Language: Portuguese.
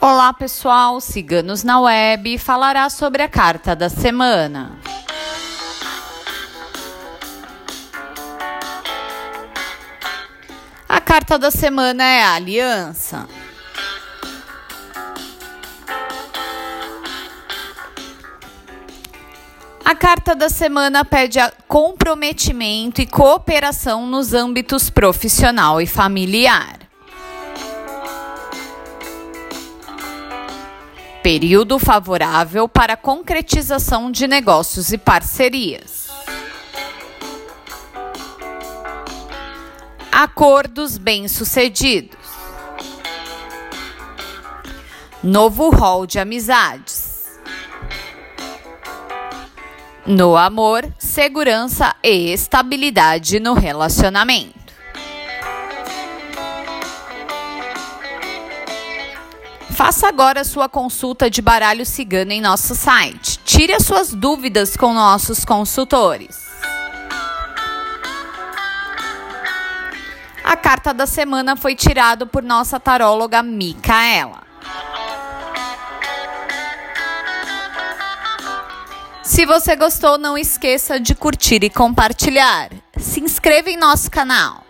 Olá pessoal, Ciganos na Web falará sobre a carta da semana. A carta da semana é a aliança. A carta da semana pede comprometimento e cooperação nos âmbitos profissional e familiar. Período favorável para concretização de negócios e parcerias. Acordos bem-sucedidos. Novo rol de amizades. No amor, segurança e estabilidade no relacionamento. Faça agora sua consulta de baralho cigano em nosso site. Tire as suas dúvidas com nossos consultores. A carta da semana foi tirada por nossa taróloga Micaela. Se você gostou, não esqueça de curtir e compartilhar. Se inscreva em nosso canal.